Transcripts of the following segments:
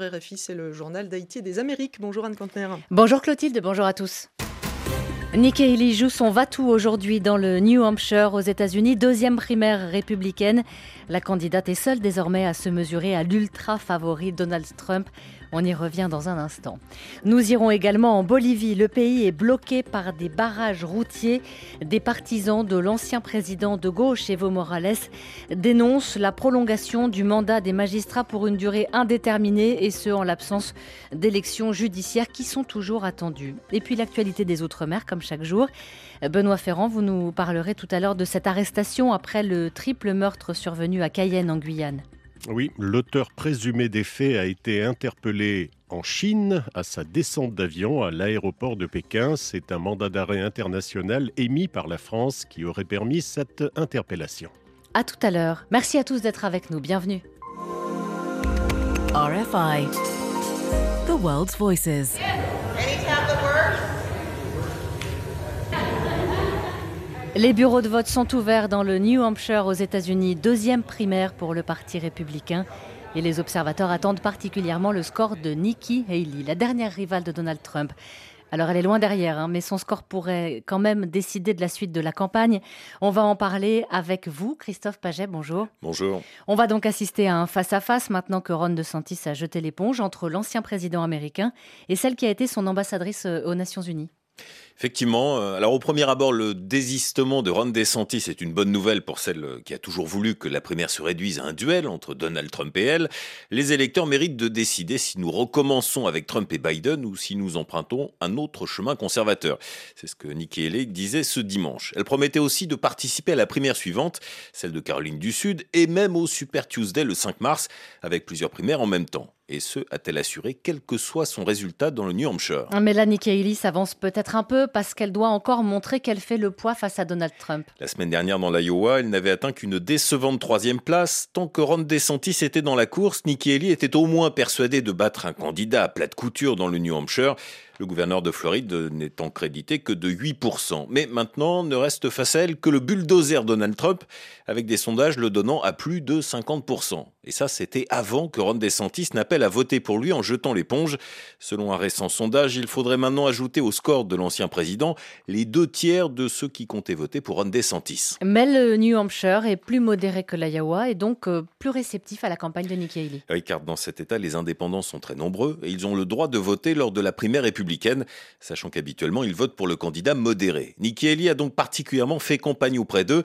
RFI, c'est le journal d'Haïti des Amériques. Bonjour Anne Cantner. Bonjour Clotilde, bonjour à tous. Nikki Haley joue son va-tout aujourd'hui dans le New Hampshire aux États-Unis, deuxième primaire républicaine. La candidate est seule désormais à se mesurer à l'ultra favori Donald Trump. On y revient dans un instant. Nous irons également en Bolivie. Le pays est bloqué par des barrages routiers. Des partisans de l'ancien président de gauche, Evo Morales, dénoncent la prolongation du mandat des magistrats pour une durée indéterminée et ce en l'absence d'élections judiciaires qui sont toujours attendues. Et puis l'actualité des Outre-mer, comme chaque jour. Benoît Ferrand, vous nous parlerez tout à l'heure de cette arrestation après le triple meurtre survenu à Cayenne en Guyane. Oui, l'auteur présumé des faits a été interpellé en Chine à sa descente d'avion à l'aéroport de Pékin. C'est un mandat d'arrêt international émis par la France qui aurait permis cette interpellation. À tout à l'heure. Merci à tous d'être avec nous. Bienvenue. RFI, The World's Voices. Les bureaux de vote sont ouverts dans le New Hampshire aux États-Unis, deuxième primaire pour le Parti républicain. Et les observateurs attendent particulièrement le score de Nikki Haley, la dernière rivale de Donald Trump. Alors elle est loin derrière, hein, mais son score pourrait quand même décider de la suite de la campagne. On va en parler avec vous, Christophe Paget, bonjour. Bonjour. On va donc assister à un face-à-face maintenant que Ron DeSantis a jeté l'éponge entre l'ancien président américain et celle qui a été son ambassadrice euh, aux Nations Unies. Effectivement, euh, alors au premier abord, le désistement de Ron DeSantis est une bonne nouvelle pour celle qui a toujours voulu que la primaire se réduise à un duel entre Donald Trump et elle. Les électeurs méritent de décider si nous recommençons avec Trump et Biden ou si nous empruntons un autre chemin conservateur. C'est ce que Nikki Haley disait ce dimanche. Elle promettait aussi de participer à la primaire suivante, celle de Caroline du Sud, et même au Super Tuesday le 5 mars, avec plusieurs primaires en même temps. Et ce, a-t-elle assuré, quel que soit son résultat dans le New Hampshire? Mais là, Haley s'avance peut-être un peu parce qu'elle doit encore montrer qu'elle fait le poids face à Donald Trump. La semaine dernière, dans l'Iowa, elle n'avait atteint qu'une décevante troisième place. Tant que Ron DeSantis était dans la course, Nikki Haley était au moins persuadée de battre un candidat à plate couture dans le New Hampshire le gouverneur de Floride n'étant crédité que de 8%. Mais maintenant, ne reste face à elle que le bulldozer Donald Trump, avec des sondages le donnant à plus de 50%. Et ça, c'était avant que Ron DeSantis n'appelle à voter pour lui en jetant l'éponge. Selon un récent sondage, il faudrait maintenant ajouter au score de l'ancien président les deux tiers de ceux qui comptaient voter pour Ron DeSantis. Mais le New Hampshire est plus modéré que l'Iowa et donc euh, plus réceptif à la campagne de Nikki Haley. Oui, car dans cet État, les indépendants sont très nombreux et ils ont le droit de voter lors de la primaire républicaine sachant qu'habituellement ils votent pour le candidat modéré. Nikki Haley a donc particulièrement fait campagne auprès d'eux.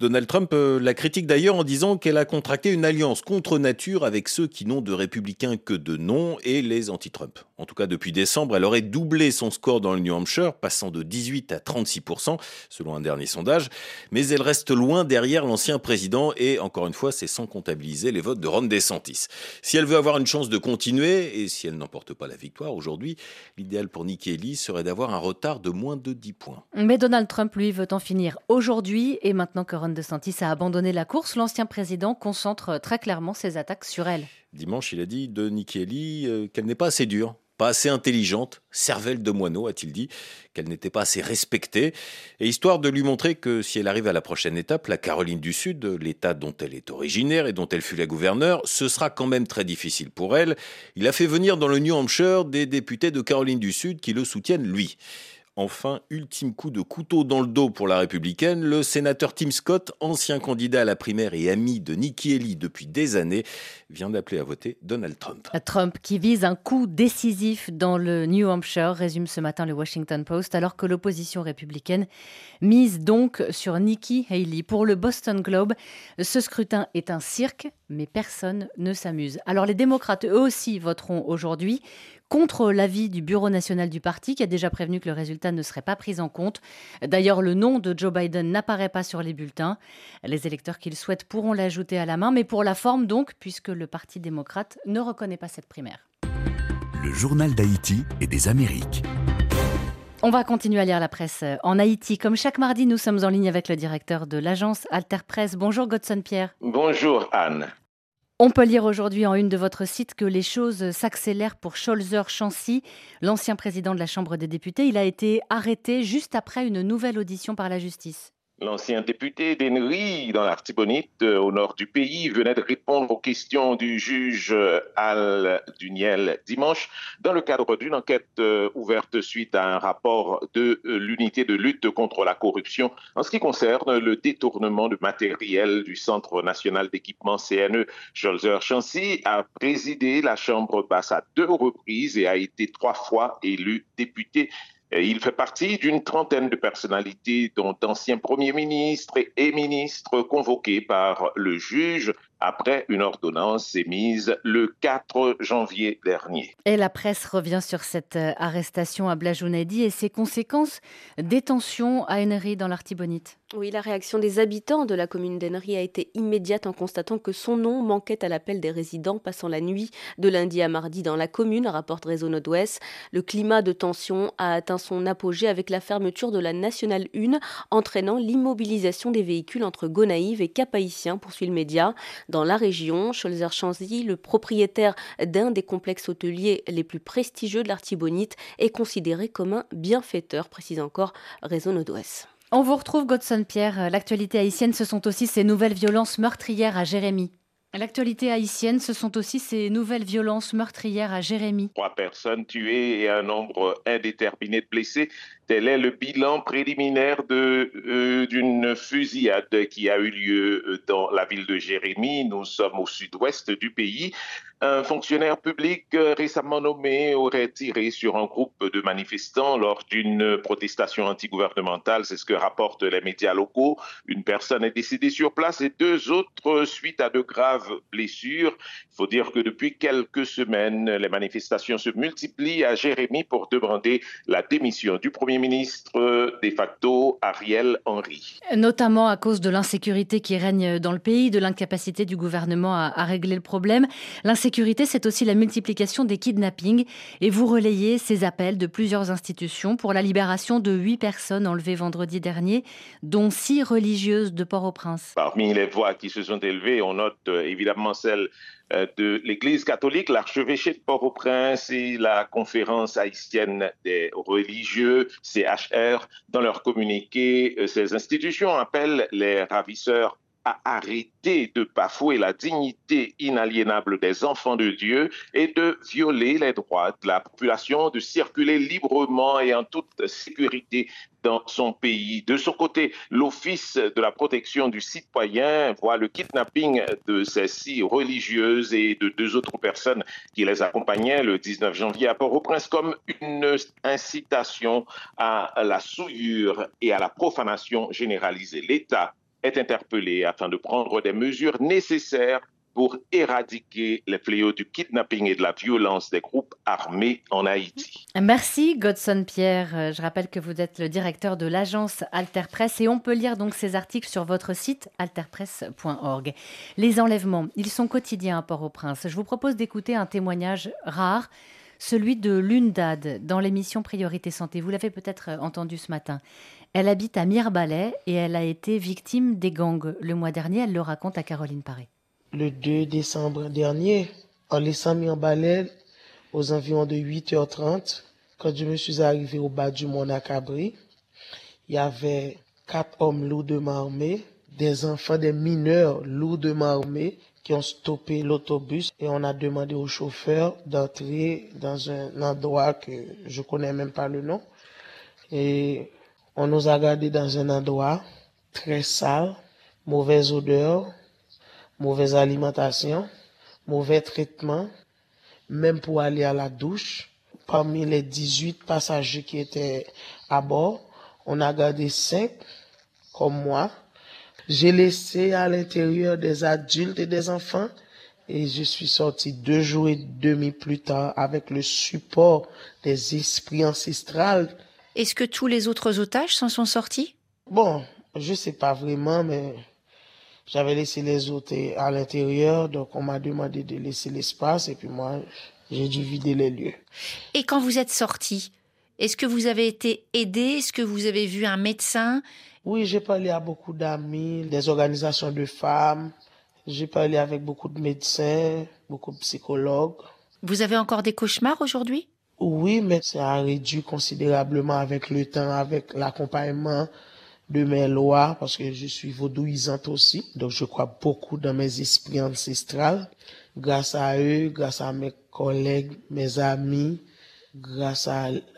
Donald Trump euh, la critique d'ailleurs en disant qu'elle a contracté une alliance contre nature avec ceux qui n'ont de républicains que de nom et les anti-Trump. En tout cas, depuis décembre, elle aurait doublé son score dans le New Hampshire, passant de 18 à 36% selon un dernier sondage. Mais elle reste loin derrière l'ancien président et encore une fois, c'est sans comptabiliser les votes de Ron DeSantis. Si elle veut avoir une chance de continuer et si elle n'emporte pas la victoire aujourd'hui, l'idéal pour Nikki Haley serait d'avoir un retard de moins de 10 points. Mais Donald Trump, lui, veut en finir aujourd'hui et maintenant que Ron DeSantis a abandonné la course, l'ancien président concentre très clairement ses attaques sur elle. Dimanche, il a dit de Nikki Haley euh, qu'elle n'est pas assez dure pas assez intelligente, cervelle de moineau, a-t-il dit, qu'elle n'était pas assez respectée, et histoire de lui montrer que si elle arrive à la prochaine étape, la Caroline du Sud, l'État dont elle est originaire et dont elle fut la gouverneure, ce sera quand même très difficile pour elle. Il a fait venir dans le New Hampshire des députés de Caroline du Sud qui le soutiennent, lui. Enfin, ultime coup de couteau dans le dos pour la républicaine, le sénateur Tim Scott, ancien candidat à la primaire et ami de Nikki Haley depuis des années, vient d'appeler à voter Donald Trump. Trump qui vise un coup décisif dans le New Hampshire, résume ce matin le Washington Post, alors que l'opposition républicaine mise donc sur Nikki Haley. Pour le Boston Globe, ce scrutin est un cirque, mais personne ne s'amuse. Alors les démocrates, eux aussi, voteront aujourd'hui contre l'avis du Bureau national du parti qui a déjà prévenu que le résultat ne serait pas pris en compte. D'ailleurs, le nom de Joe Biden n'apparaît pas sur les bulletins. Les électeurs qui le souhaitent pourront l'ajouter à la main, mais pour la forme donc, puisque le Parti démocrate ne reconnaît pas cette primaire. Le journal d'Haïti et des Amériques. On va continuer à lire la presse en Haïti. Comme chaque mardi, nous sommes en ligne avec le directeur de l'agence Alter Presse. Bonjour Godson Pierre. Bonjour Anne. On peut lire aujourd'hui en une de votre site que les choses s'accélèrent pour Scholzer Chancy, l'ancien président de la Chambre des députés. Il a été arrêté juste après une nouvelle audition par la justice. L'ancien député d'Ennery dans l'Artibonite, euh, au nord du pays, venait de répondre aux questions du juge euh, Al Duniel dimanche dans le cadre d'une enquête euh, ouverte suite à un rapport de l'unité de lutte contre la corruption en ce qui concerne le détournement de matériel du Centre national d'équipement CNE. Scholzer Chancy a présidé la Chambre basse à deux reprises et a été trois fois élu député il fait partie d'une trentaine de personnalités, dont d'anciens premiers ministres et ministres convoqués par le juge après une ordonnance émise le 4 janvier dernier. Et la presse revient sur cette euh, arrestation à Blajounadi et ses conséquences. Détention à Ennery dans l'Artibonite. Oui, la réaction des habitants de la commune d'Ennery a été immédiate en constatant que son nom manquait à l'appel des résidents passant la nuit de lundi à mardi dans la commune, rapporte Réseau Nord-Ouest. Le climat de tension a atteint son apogée avec la fermeture de la Nationale 1, entraînant l'immobilisation des véhicules entre Gonaïve et Cap-Haïtien, poursuit le média. Dans la région, Scholzer-Chanzy, le propriétaire d'un des complexes hôteliers les plus prestigieux de l'Artibonite, est considéré comme un bienfaiteur, précise encore Réseau Nord-Ouest. On vous retrouve, Godson Pierre. L'actualité haïtienne, ce sont aussi ces nouvelles violences meurtrières à Jérémy. L'actualité haïtienne, ce sont aussi ces nouvelles violences meurtrières à Jérémy. Trois personnes tuées et un nombre indéterminé de blessés. Tel est le bilan préliminaire euh, d'une fusillade qui a eu lieu dans la ville de Jérémy. Nous sommes au sud-ouest du pays. Un fonctionnaire public euh, récemment nommé aurait tiré sur un groupe de manifestants lors d'une protestation antigouvernementale. C'est ce que rapportent les médias locaux. Une personne est décédée sur place et deux autres suite à de graves blessures. Il faut dire que depuis quelques semaines, les manifestations se multiplient à Jérémy pour demander la démission du Premier ministre de facto, Ariel Henry. Notamment à cause de l'insécurité qui règne dans le pays, de l'incapacité du gouvernement à, à régler le problème. L'insécurité sécurité, c'est aussi la multiplication des kidnappings et vous relayez ces appels de plusieurs institutions pour la libération de huit personnes enlevées vendredi dernier, dont six religieuses de Port-au-Prince. Parmi les voix qui se sont élevées, on note euh, évidemment celle de l'Église catholique, l'archevêché de Port-au-Prince et la conférence haïtienne des religieux, CHR. Dans leur communiqué, euh, ces institutions appellent les ravisseurs à arrêter de bafouer la dignité inaliénable des enfants de Dieu et de violer les droits de la population de circuler librement et en toute sécurité dans son pays. De son côté, l'Office de la protection du citoyen voit le kidnapping de ces six religieuses et de deux autres personnes qui les accompagnaient le 19 janvier à Port-au-Prince comme une incitation à la souillure et à la profanation généralisée. L'État est interpellé afin de prendre des mesures nécessaires pour éradiquer les fléaux du kidnapping et de la violence des groupes armés en Haïti. Merci Godson Pierre. Euh, je rappelle que vous êtes le directeur de l'agence Alterpresse et on peut lire donc ces articles sur votre site alterpresse.org. Les enlèvements, ils sont quotidiens à Port-au-Prince. Je vous propose d'écouter un témoignage rare, celui de Lundad dans l'émission Priorité Santé. Vous l'avez peut-être entendu ce matin. Elle habite à Mirbalais et elle a été victime des gangs. Le mois dernier, elle le raconte à Caroline Paré. Le 2 décembre dernier, en laissant Mirbalais aux environs de 8h30, quand je me suis arrivé au bas du Mont Cabri, il y avait quatre hommes lourdement armés, des enfants, des mineurs lourdement armés qui ont stoppé l'autobus et on a demandé au chauffeur d'entrer dans un endroit que je connais même pas le nom. Et on nous a gardés dans un endroit très sale, mauvaise odeur, mauvaise alimentation, mauvais traitement, même pour aller à la douche. Parmi les 18 passagers qui étaient à bord, on a gardé 5 comme moi. J'ai laissé à l'intérieur des adultes et des enfants et je suis sorti deux jours et demi plus tard avec le support des esprits ancestrales est-ce que tous les autres otages s'en sont sortis? Bon, je sais pas vraiment, mais j'avais laissé les autres à l'intérieur, donc on m'a demandé de laisser l'espace et puis moi, j'ai dû vider les lieux. Et quand vous êtes sorti, est-ce que vous avez été aidé? Est-ce que vous avez vu un médecin? Oui, j'ai parlé à beaucoup d'amis, des organisations de femmes. J'ai parlé avec beaucoup de médecins, beaucoup de psychologues. Vous avez encore des cauchemars aujourd'hui? Oui, mais ça a réduit considérablement avec le temps, avec l'accompagnement de mes lois parce que je suis vaudouisante aussi. Donc je crois beaucoup dans mes esprits ancestrales. Grâce à eux, grâce à mes collègues, mes amis, grâce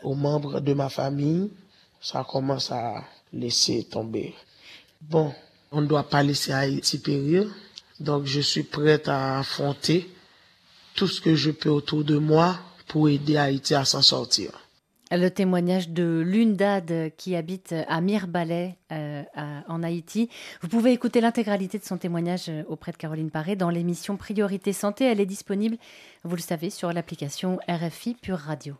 aux membres de ma famille, ça commence à laisser tomber. Bon, on ne doit pas laisser Haïti périr. Donc je suis prête à affronter tout ce que je peux autour de moi pour aider Haïti à s'en sortir. Le témoignage de Lune Dad qui habite à Mirbalais euh, en Haïti. Vous pouvez écouter l'intégralité de son témoignage euh, auprès de Caroline Paré dans l'émission Priorité Santé. Elle est disponible, vous le savez, sur l'application RFI Pure Radio.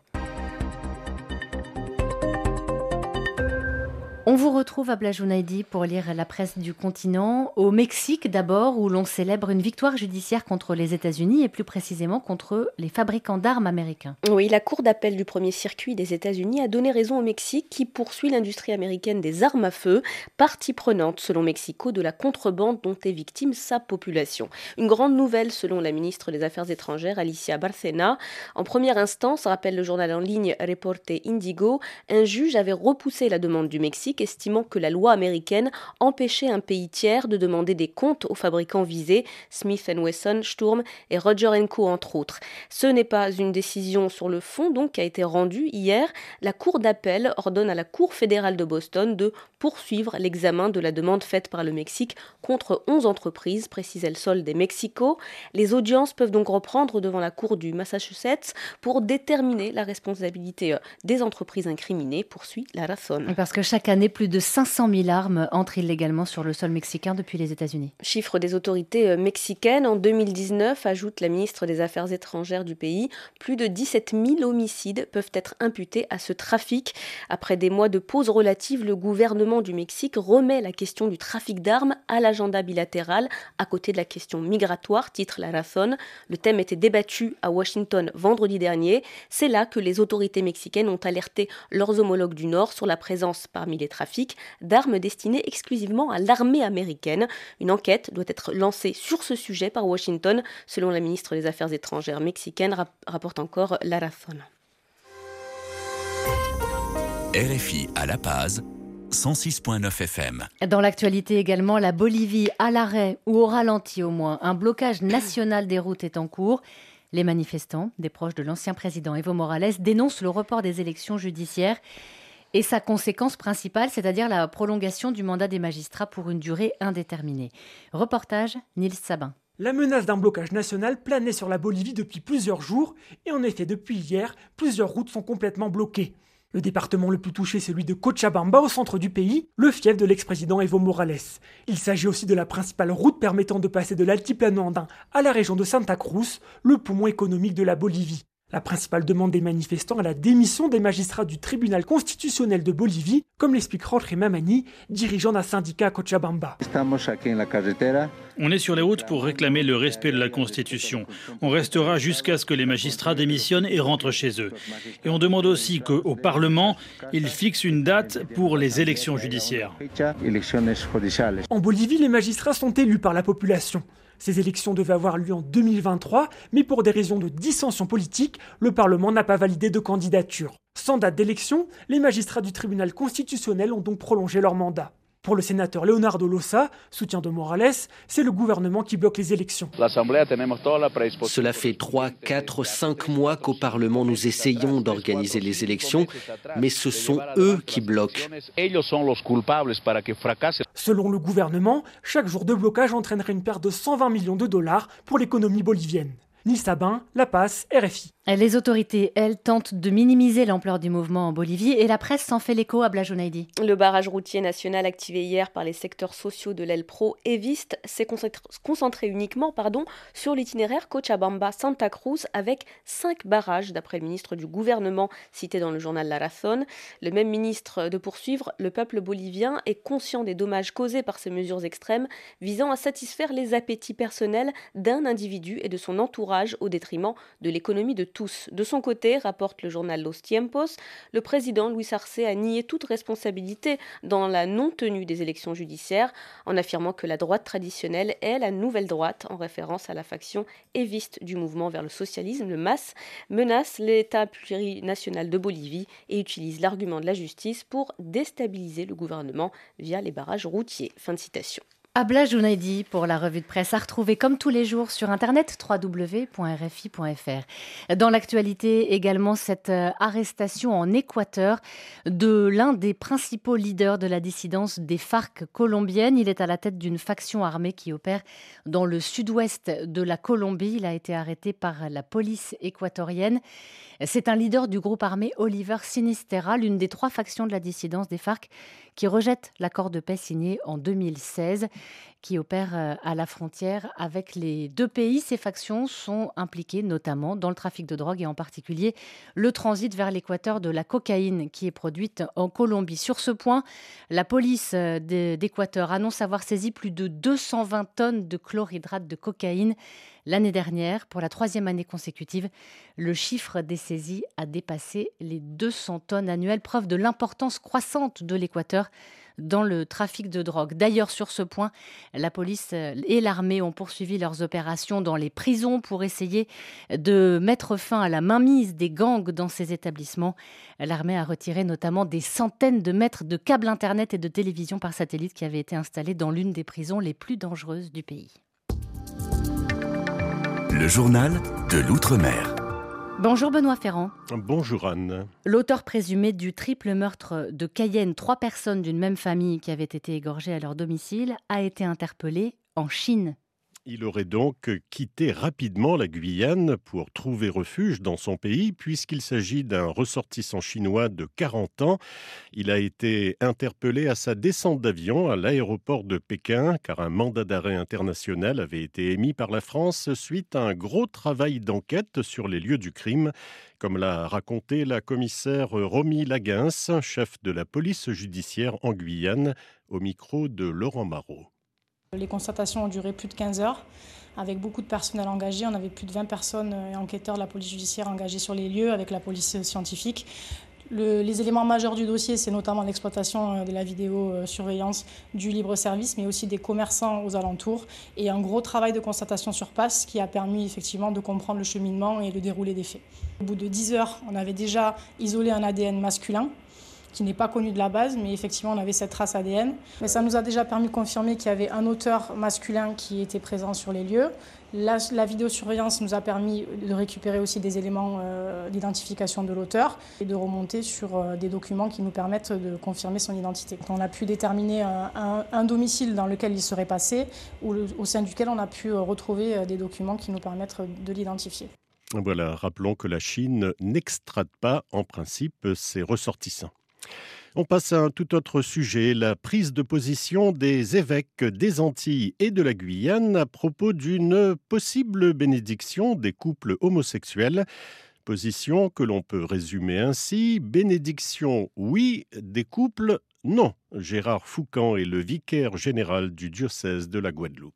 On vous retrouve à Blajounaïdi pour lire la presse du continent. Au Mexique d'abord, où l'on célèbre une victoire judiciaire contre les États-Unis et plus précisément contre les fabricants d'armes américains. Oui, la Cour d'appel du premier circuit des États-Unis a donné raison au Mexique qui poursuit l'industrie américaine des armes à feu, partie prenante selon Mexico de la contrebande dont est victime sa population. Une grande nouvelle selon la ministre des Affaires étrangères Alicia Barcena. En première instance, rappelle le journal en ligne Reporte Indigo, un juge avait repoussé la demande du Mexique estimant que la loi américaine empêchait un pays tiers de demander des comptes aux fabricants visés, Smith Wesson, Sturm et Roger Co entre autres. Ce n'est pas une décision sur le fond donc qui a été rendue hier. La Cour d'appel ordonne à la Cour fédérale de Boston de poursuivre l'examen de la demande faite par le Mexique contre 11 entreprises, précise El Sol des Mexico. Les audiences peuvent donc reprendre devant la Cour du Massachusetts pour déterminer la responsabilité euh, des entreprises incriminées, poursuit la Razón. Parce que chaque année, plus de 500 000 armes entrent illégalement sur le sol mexicain depuis les États-Unis. Chiffre des autorités euh, mexicaines. En 2019, ajoute la ministre des Affaires étrangères du pays, plus de 17 000 homicides peuvent être imputés à ce trafic. Après des mois de pause relative, le gouvernement du Mexique remet la question du trafic d'armes à l'agenda bilatéral, à côté de la question migratoire, titre la Razón. Le thème était débattu à Washington vendredi dernier. C'est là que les autorités mexicaines ont alerté leurs homologues du Nord sur la présence parmi les trafics d'armes destinées exclusivement à l'armée américaine. Une enquête doit être lancée sur ce sujet par Washington, selon la ministre des Affaires étrangères mexicaine, rapporte encore Larazón. RFI à La Paz, 106.9 FM. Dans l'actualité également, la Bolivie à l'arrêt ou au ralenti au moins. Un blocage national des routes est en cours. Les manifestants, des proches de l'ancien président Evo Morales, dénoncent le report des élections judiciaires et sa conséquence principale, c'est-à-dire la prolongation du mandat des magistrats pour une durée indéterminée. Reportage Nils Sabin. La menace d'un blocage national planait sur la Bolivie depuis plusieurs jours et en effet depuis hier, plusieurs routes sont complètement bloquées. Le département le plus touché, celui de Cochabamba, au centre du pays, le fief de l'ex-président Evo Morales. Il s'agit aussi de la principale route permettant de passer de l'altiplano andin à la région de Santa Cruz, le poumon économique de la Bolivie. La principale demande des manifestants est la démission des magistrats du tribunal constitutionnel de Bolivie, comme l'explique Jorge Mamani, dirigeant d'un syndicat à Cochabamba. On est sur les routes pour réclamer le respect de la Constitution. On restera jusqu'à ce que les magistrats démissionnent et rentrent chez eux. Et on demande aussi qu'au Parlement, il fixe une date pour les élections judiciaires. En Bolivie, les magistrats sont élus par la population. Ces élections devaient avoir lieu en 2023, mais pour des raisons de dissension politique, le Parlement n'a pas validé de candidature. Sans date d'élection, les magistrats du tribunal constitutionnel ont donc prolongé leur mandat. Pour le sénateur Leonardo Lossa, soutien de Morales, c'est le gouvernement qui bloque les élections. Cela fait 3, 4, 5 mois qu'au Parlement nous essayons d'organiser les élections, mais ce sont eux qui bloquent. Selon le gouvernement, chaque jour de blocage entraînerait une perte de 120 millions de dollars pour l'économie bolivienne. Nils Sabin, La Passe, RFI. Les autorités, elles, tentent de minimiser l'ampleur du mouvement en Bolivie et la presse s'en fait l'écho à Blajonaidi. Le barrage routier national activé hier par les secteurs sociaux de l'aile pro Evist s'est concentré uniquement pardon, sur l'itinéraire Cochabamba-Santa Cruz avec cinq barrages, d'après le ministre du gouvernement cité dans le journal La Razón. Le même ministre de poursuivre, le peuple bolivien est conscient des dommages causés par ces mesures extrêmes visant à satisfaire les appétits personnels d'un individu et de son entourage au détriment de l'économie de tous. De son côté, rapporte le journal Los Tiempos, le président Luis Arce a nié toute responsabilité dans la non-tenue des élections judiciaires, en affirmant que la droite traditionnelle est la nouvelle droite, en référence à la faction éviste du mouvement vers le socialisme, le MAS, menace l'État plurinational de Bolivie et utilise l'argument de la justice pour déstabiliser le gouvernement via les barrages routiers. Fin de citation. Abla Jounaidi pour la revue de presse à retrouver comme tous les jours sur internet www.rfi.fr. Dans l'actualité également cette euh, arrestation en Équateur de l'un des principaux leaders de la dissidence des FARC colombiennes. Il est à la tête d'une faction armée qui opère dans le sud-ouest de la Colombie. Il a été arrêté par la police équatorienne. C'est un leader du groupe armé Oliver Sinistera, l'une des trois factions de la dissidence des FARC qui rejette l'accord de paix signé en 2016 qui opère euh, à la frontière avec les deux pays. Ces factions sont impliquées notamment dans le trafic de drogue et en particulier le transit vers l'équateur de la cocaïne qui est produite en Colombie. Sur ce point, la police euh, d'Équateur annonce avoir saisi plus de 220 tonnes de chlorhydrate de cocaïne l'année dernière. Pour la troisième année consécutive, le chiffre des saisies a dépassé les 200 tonnes annuelles, preuve de l'importance croissante de l'Équateur dans le trafic de drogue. D'ailleurs, sur ce point, la police et l'armée ont poursuivi leurs opérations dans les prisons pour essayer de mettre fin à la mainmise des gangs dans ces établissements. L'armée a retiré notamment des centaines de mètres de câbles Internet et de télévision par satellite qui avaient été installés dans l'une des prisons les plus dangereuses du pays. Le journal de l'Outre-mer. Bonjour Benoît Ferrand. Bonjour Anne. L'auteur présumé du triple meurtre de Cayenne, trois personnes d'une même famille qui avaient été égorgées à leur domicile, a été interpellé en Chine. Il aurait donc quitté rapidement la Guyane pour trouver refuge dans son pays, puisqu'il s'agit d'un ressortissant chinois de 40 ans. Il a été interpellé à sa descente d'avion à l'aéroport de Pékin, car un mandat d'arrêt international avait été émis par la France suite à un gros travail d'enquête sur les lieux du crime, comme l'a raconté la commissaire Romy Laguens, chef de la police judiciaire en Guyane, au micro de Laurent Marot. Les constatations ont duré plus de 15 heures avec beaucoup de personnel engagé. On avait plus de 20 personnes et enquêteurs de la police judiciaire engagés sur les lieux avec la police scientifique. les éléments majeurs du dossier, c'est notamment l'exploitation euh, de la vidéosurveillance du libre service, mais aussi des commerçants aux alentours, et un gros travail de constatation sur place qui a permis effectivement de comprendre le cheminement et le déroulé des faits. Au bout de 10 heures, on avait déjà isolé un ADN masculin qui n'est pas connu de la base, mais effectivement, on avait cette trace ADN. Mais ça nous a déjà permis de confirmer qu'il y avait un auteur masculin qui était présent sur les lieux. La, vidéosurveillance nous a permis de récupérer aussi des éléments euh, d'identification de l'auteur et de remonter sur euh, des documents qui nous permettent de confirmer son identité. On a pu déterminer un, domicile dans lequel il serait passé au sein duquel on a pu euh, retrouver des documents qui nous permettent de l'identifier. Voilà, rappelons que la Chine n'extrate pas en principe ses ressortissants. On passe à un tout autre sujet, la prise de position des évêques des Antilles et de la Guyane à propos d'une possible bénédiction des couples homosexuels. Position que l'on peut résumer ainsi, bénédiction oui, des couples non. Gérard Foucan est le vicaire général du diocèse de la Guadeloupe.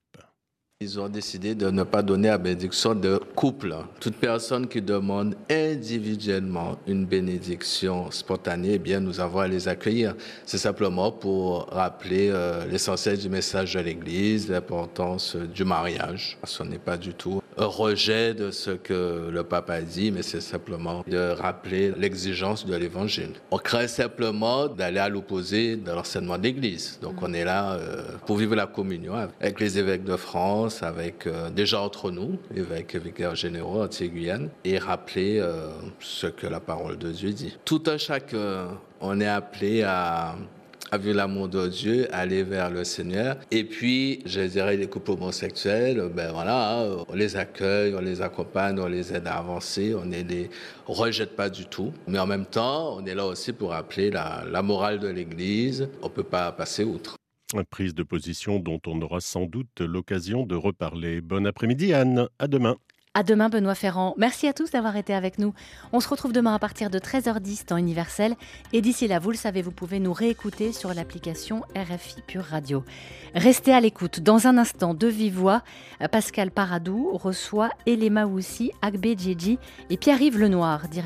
Ils ont décidé de ne pas donner la bénédiction de couple. Toute personne qui demande individuellement une bénédiction spontanée, eh bien, nous avons à les accueillir. C'est simplement pour rappeler euh, l'essentiel du message de l'Église, l'importance du mariage. Ce n'est pas du tout un rejet de ce que le pape a dit, mais c'est simplement de rappeler l'exigence de l'Évangile. On craint simplement d'aller à l'opposé de l'enseignement d'Église. Donc, on est là euh, pour vivre la communion avec les évêques de France avec euh, déjà entre nous, évêques et vicaires généraux anti-Guyane, et rappeler euh, ce que la parole de Dieu dit. Tout un chacun, on est appelé à vivre l'amour de Dieu, aller vers le Seigneur. Et puis, je dirais, les couples homosexuels, ben voilà, on les accueille, on les accompagne, on les aide à avancer, on ne les rejette pas du tout. Mais en même temps, on est là aussi pour rappeler la, la morale de l'Église. On ne peut pas passer outre. Prise de position dont on aura sans doute l'occasion de reparler. Bon après-midi Anne, à demain. À demain, Benoît Ferrand. Merci à tous d'avoir été avec nous. On se retrouve demain à partir de 13h10 temps universel. Et d'ici là, vous le savez, vous pouvez nous réécouter sur l'application RFI Pure Radio. Restez à l'écoute. Dans un instant, de vive voix, Pascal Paradou reçoit Elema Houssi, Agbe Djedji et Pierre-Yves Lenoir, directeur